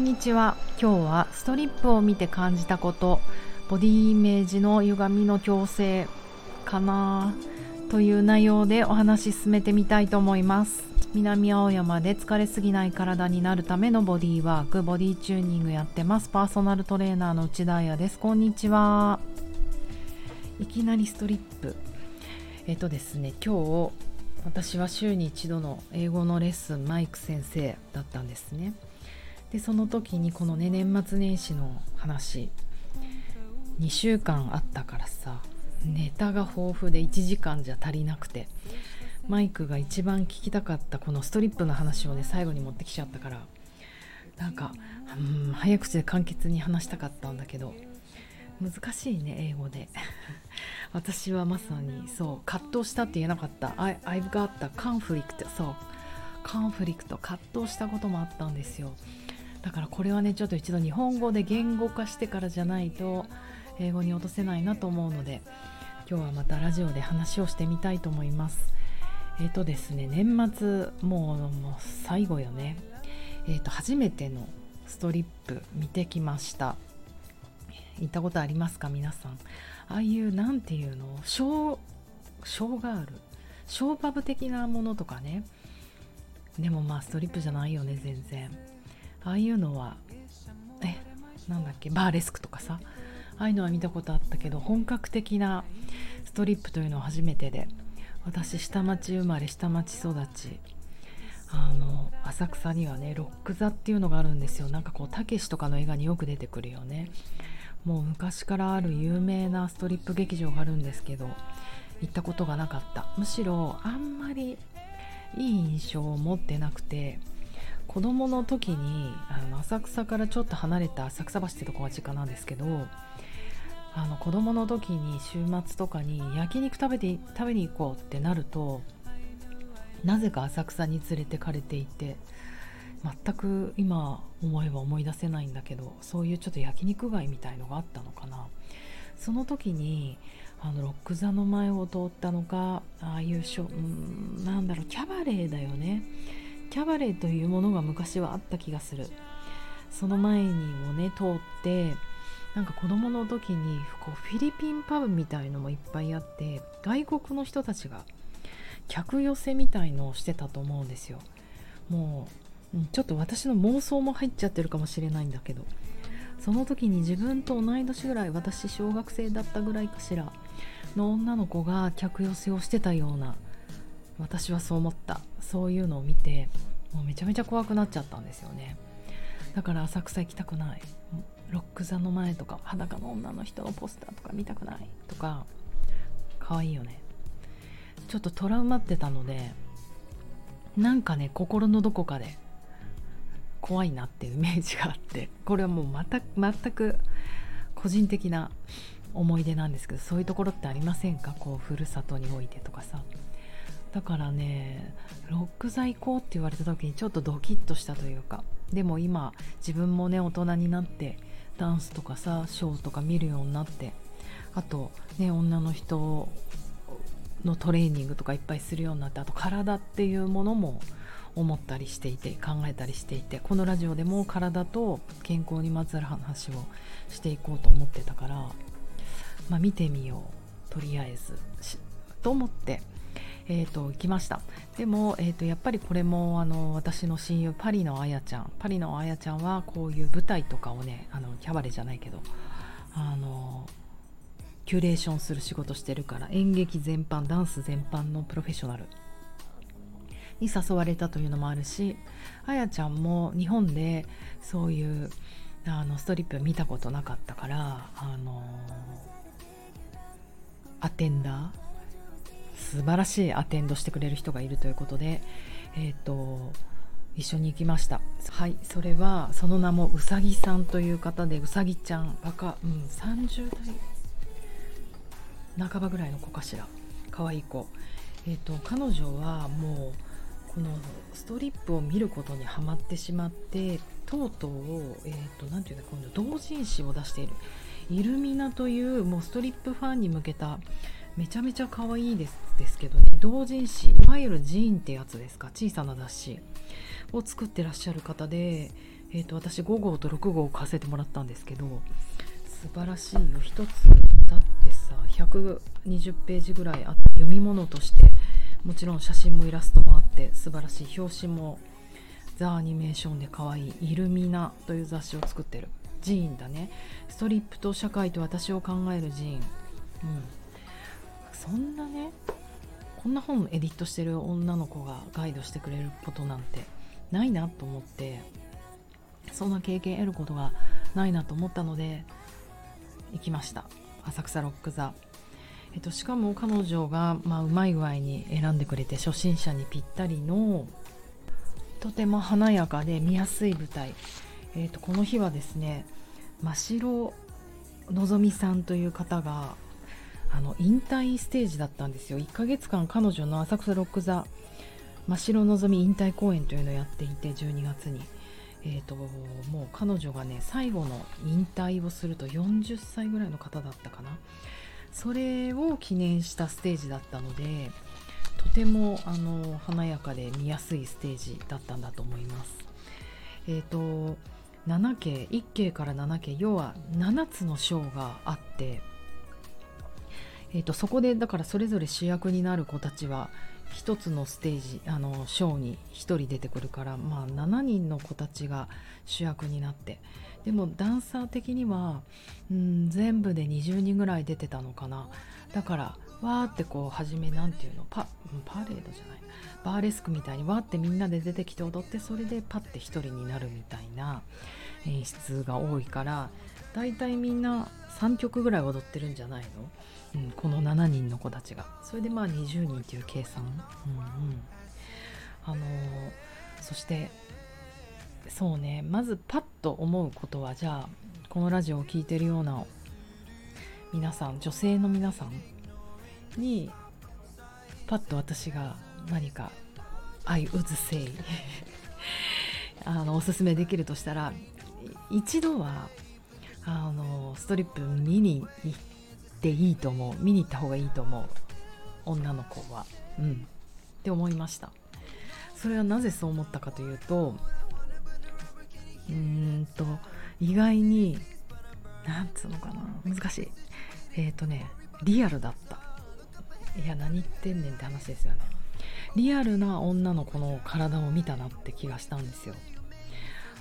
んにちは。今日はストリップを見て感じたことボディイメージの歪みの矯正かなという内容でお話し進めてみたいと思います。南青山で疲れすぎない体になるためのボディワークボディチューニングやってます。パーソナルトレーナーの内田彩です。こんにちは。いきなりストリップ。えっとですね今日私は週に一度の英語のレッスンマイク先生だったんですね。でその時にこのね年末年始の話2週間あったからさネタが豊富で1時間じゃ足りなくてマイクが一番聞きたかったこのストリップの話をね最後に持ってきちゃったからなんかうん早口で簡潔に話したかったんだけど難しいね英語で。私はまさにそう葛藤したって言えなかった。I, I've got a conflict そう。カンフリクト葛藤したこともあったんですよ。だからこれはねちょっと一度日本語で言語化してからじゃないと英語に落とせないなと思うので今日はまたラジオで話をしてみたいと思います。えっ、ー、とですね年末もうもう最後よね。えっ、ー、と初めてのストリップ見てきました。行ったことありますか皆さん？ああいう何ていうの？ショーショーガール？ショーパブ的なものとかね。でもまあストリップじゃないよね全然。ああいうのはえなんだっけバーレスクとかさああいうのは見たことあったけど本格的なストリップというのは初めてで私下町生まれ下町育ちあの浅草にはねロック座っていうのがあるんですよ。なんかこうたけしとかの映画によく出てくるよね。もう昔からある有名なストリップ劇場があるんですけど行ったことがなかった。むしろあんまりいい印象を持ってなくて子供の時にあの浅草からちょっと離れた浅草橋ってとこが実家なんですけどあの子供の時に週末とかに焼肉食べて食べに行こうってなるとなぜか浅草に連れてかれていて全く今思えば思い出せないんだけどそういうちょっと焼肉街みたいのがあったのかな。その時にあのロック座の前を通ったのかああいうしょうんなんだろうキャバレーだよね。キャバレーというものが昔はあった気がする。その前にもね通ってなんか子供の時にこうフィリピンパブみたいのもいっぱいあって外国の人たちが客寄せみたいのをしてたと思うんですよ。もうちょっと私の妄想も入っちゃってるかもしれないんだけど。その時に自分と同い年ぐらい私小学生だったぐらいかしらの女の子が客寄せをしてたような私はそう思った。そういうのを見てもうめちゃめちゃ怖くなっちゃったんですよね。だから浅草行きたくない。ロック座の前とか裸の女の人のポスターとか見たくない。とか可愛いよね。ちょっとトラウマってたのでなんかね心のどこかで怖いなっていうイメージがあってこれはもうまた全く個人的な思い出なんですけどそういうところってありませんか？こうふるさとにおいてとかさ。だからねロック座行こうって言われた時にちょっとドキッとしたというかでも今自分もね大人になってダンスとかさショーとか見るようになってあとね女の人のトレーニングとかいっぱいするようになってあと体っていうものも思ったりしていて考えたりしていてこのラジオでも体と健康にまつわる話をしていこうと思ってたから、まあ、見てみようとりあえず。と思ってえーと、行きました。でも、えーと、やっぱりこれもあの私の親友パリのあやちゃん。パリのあやちゃんはこういう舞台とかをねあのキャバレーじゃないけどあのキュレーションする仕事してるから演劇全般ダンス全般のプロフェッショナルに誘われたというのもあるしあやちゃんも日本でそういうあのストリップ見たことなかったからあのアテンダー素晴らしいアテンドしてくれる人がいるということで、えーと、一緒に行きました。はいそれはその名もうさぎさんという方でうさぎちゃん若、うん、30代半ばぐらいの子かしら。可愛い子。えっ、ー、と彼女はもうこのストリップを見ることにはまってしまってとうとうえっ、ー、と何て言うんだ今度同人誌を出している。イルミナというもうストリップファンに向けためちゃめちゃ可愛いですですけどね。同人誌いわゆるジーンってやつですか？小さな雑誌を作ってらっしゃる方でえーと、私5号と6号を買わせてもらったんですけど素晴らしいよ。一つだってさ120ページぐらいあ読み物としてもちろん写真もイラストもあって素晴らしい表紙もザ・アニメーションで可愛いイルミナという雑誌を作ってる。ジーンだね。ストリップと社会と私を考えるジーン。うん。そんなねこんな本エディットしてる女の子がガイドしてくれることなんてないなと思ってそんな経験得ることがないなと思ったので行きました。浅草ロック座、えっと、しかも彼女が、まあ、うまい具合に選んでくれて初心者にぴったりのとても華やかで見やすい舞台、えっと、この日はですね真城のぞみさんという方があの引退ステージだったんですよ。1ヶ月間彼女の浅草ロック座真白のぞみ引退公演というのをやっていて12月に、えーと、もう彼女がね最後の引退をすると40歳ぐらいの方だったかな。それを記念したステージだったのでとてもあの華やかで見やすいステージだったんだと思います。え、ー、と7期1期から7期要は7つの章があってえーと、そこでだからそれぞれ主役になる子たちは1つのステージあのショーに1人出てくるから、まあ、7人の子たちが主役になって。でもダンサー的にはうん全部で20人ぐらい出てたのかな。だからわーってこう初め何て言うのパパレードじゃない。バーレスクみたいにわーってみんなで出てきて踊ってそれでパッて1人になるみたいな演出が多いからだいたいみんな3曲ぐらい踊ってるんじゃないの？うん、この7人の子たちが。それでまあ20人っていう計算、うんうん。あのー、そしてそうね。まずパッと思うことはじゃあこのラジオを聴いてるような皆さん女性の皆さんにパッと私が何か「I would say あのおすすめできるとしたら一度はあのストリップ見に行っていいと思う。見に行った方がいいと思う。女の子は。うん。って思いました。それはなぜそう思ったかというとうーんと意外になんつうのかな。難しい。えっ、ー、とねリアルだった。いや何言ってんねんって話ですよね。リアルな女の子の体を見たなって気がしたんですよ。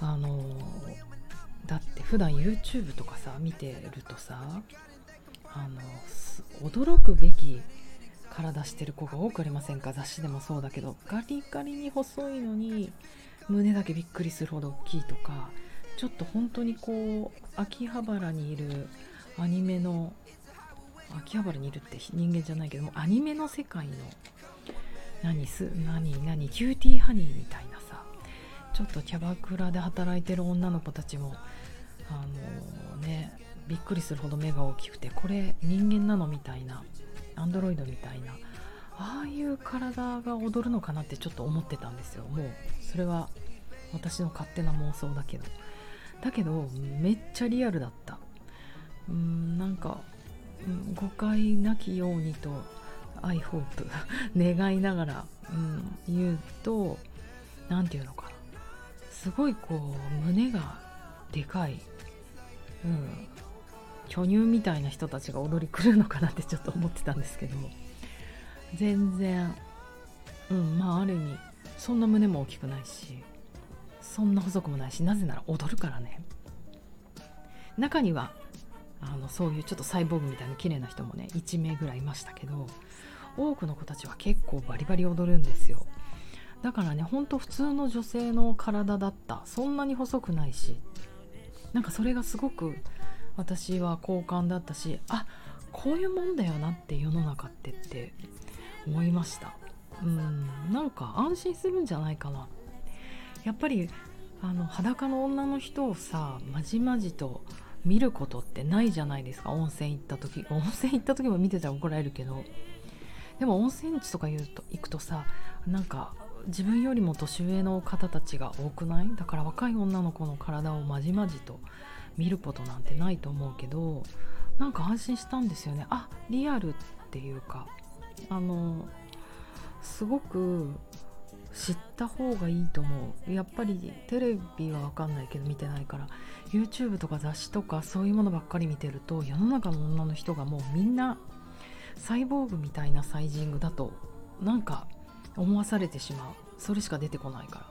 あのだって普段 YouTube とかさ見てるとさあの驚くべき体してる子が多くありませんか？雑誌でもそうだけどガリガリに細いのに胸だけびっくりするほど大きいとかちょっと本当にこう秋葉原にいるアニメの秋葉原にいるって人間じゃないけどもアニメの世界の何す何何キューティーハニーみたいなさちょっとキャバクラで働いてる女の子たちもあのねびっくりするほど目が大きくてこれ人間なのみたいなアンドロイドみたいなああいう体が踊るのかなってちょっと思ってたんですよ。もうそれは私の勝手な妄想だけど。だけどめっちゃリアルだった。うんなんか、うん、誤解なきようにと I hope 願いながら、うん、言うと何て言うのかな。すごいこう胸がでかい、うん、巨乳みたいな人たちが踊り来るのかなってちょっと思ってたんですけど全然うんまあある意味そんな胸も大きくないしそんな細くもないしなぜなら踊るからね。中にはあのそういうちょっとサイボーグみたいな綺麗な人もね1名ぐらいいましたけど多くの子たちは結構バリバリ踊るんですよ。だからねほんと普通の女性の体だった。そんなに細くないし。なんかそれがすごく私は好感だったしあこういうもんだよなって世の中ってって思いました。うんなんか安心するんじゃないかな。やっぱりあの裸の女の人をさまじまじと見ることってないじゃないですか。温泉行った時温泉行った時も見てたら怒られるけど。でも温泉地とか言うと行くとさなんか自分よりも年上の方たちが多くない？だから若い女の子の体をまじまじと見ることなんてないと思うけどなんか安心したんですよね。あリアルっていうかあのすごく知った方がいいと思う。やっぱりテレビは分かんないけど見てないから。YouTube とか雑誌とかそういうものばっかり見てると世の中の女の人がもうみんなサイボーグみたいなサイジングだとなんか思わされてしまう。それしか出てこないから。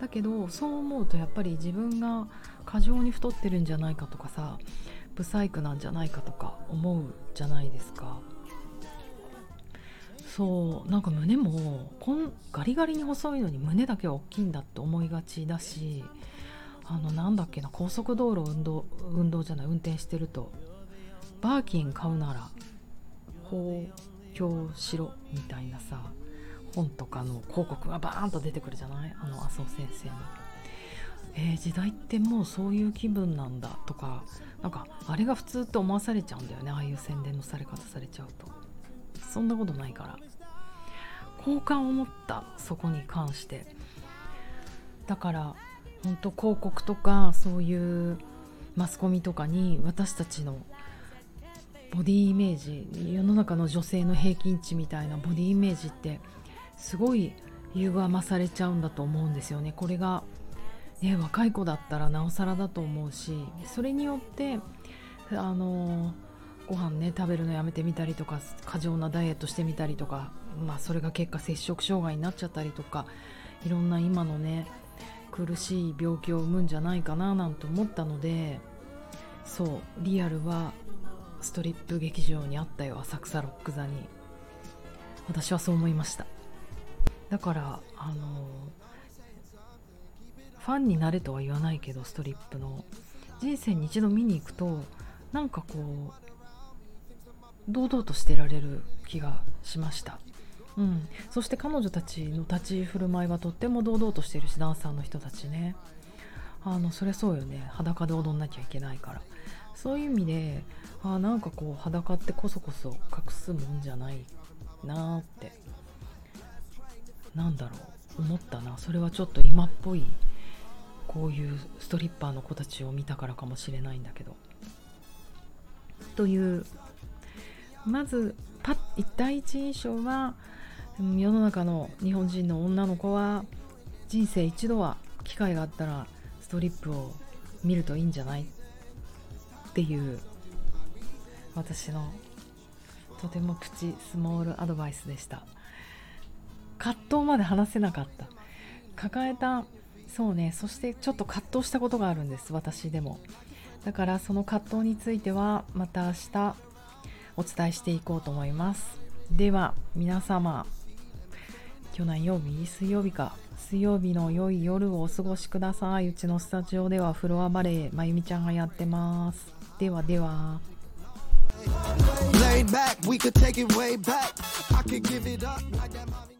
だけどそう思うとやっぱり自分が過剰に太ってるんじゃないかとかさブサイクなんじゃないかとか思うじゃないですか。そうなんか胸もこんガリガリに細いのに胸だけは大きいんだって思いがちだしあのなんだっけな高速道路運動運動じゃない運転してると。バーキン買うなら包協しろみたいなさ。本とかの広告がバーンと出てくるじゃない？あの麻生先生の。えー、時代ってもうそういう気分なんだとかなんかあれが普通って思わされちゃうんだよね。ああいう宣伝のされ方されちゃうと。そんなことないから。好感を持ったそこに関して。だから本当広告とかそういうマスコミとかに私たちのボディイメージ世の中の女性の平均値みたいなボディイメージってすごい歪まされちゃうんだと思うんですよね。これが、ね、若い子だったらなおさらだと思うしそれによってあのご飯ね食べるのやめてみたりとか過剰なダイエットしてみたりとか、まあ、それが結果摂食障害になっちゃったりとかいろんな今のね苦しい病気を生むんじゃないかななんて思ったのでそうリアルはストリップ劇場にあったよ浅草ロック座に。私はそう思いました。だからあのファンになれとは言わないけどストリップの。人生に一度見に行くとなんかこう堂々としてられる気がしました、うん、そして彼女たちの立ち振る舞いはとっても堂々としてるしダンサーの人たちね。あのそれそうよね。裸で踊んなきゃいけないから。そういう意味であなんかこう裸ってこそこそ隠すもんじゃないなって。なんだろう思ったなそれは。ちょっと今っぽいこういうストリッパーの子たちを見たからかもしれないんだけどというまずパ第一印象は世の中の日本人の女の子は人生一度は機会があったらストリップを見るといいんじゃないっていう私のとてもプチスモールアドバイスでした。葛藤まで話せなかった。抱えたそうね。そしてちょっと葛藤したことがあるんです。私でも。だからその葛藤についてはまた明日お伝えしていこうと思います。では皆様今日何曜日？水曜日か。水曜日の良い夜をお過ごしください。うちのスタジオではフロアバレーまゆみちゃんがやってます。ではでは。Laid back, we could take it way back. I could give it up. Like that.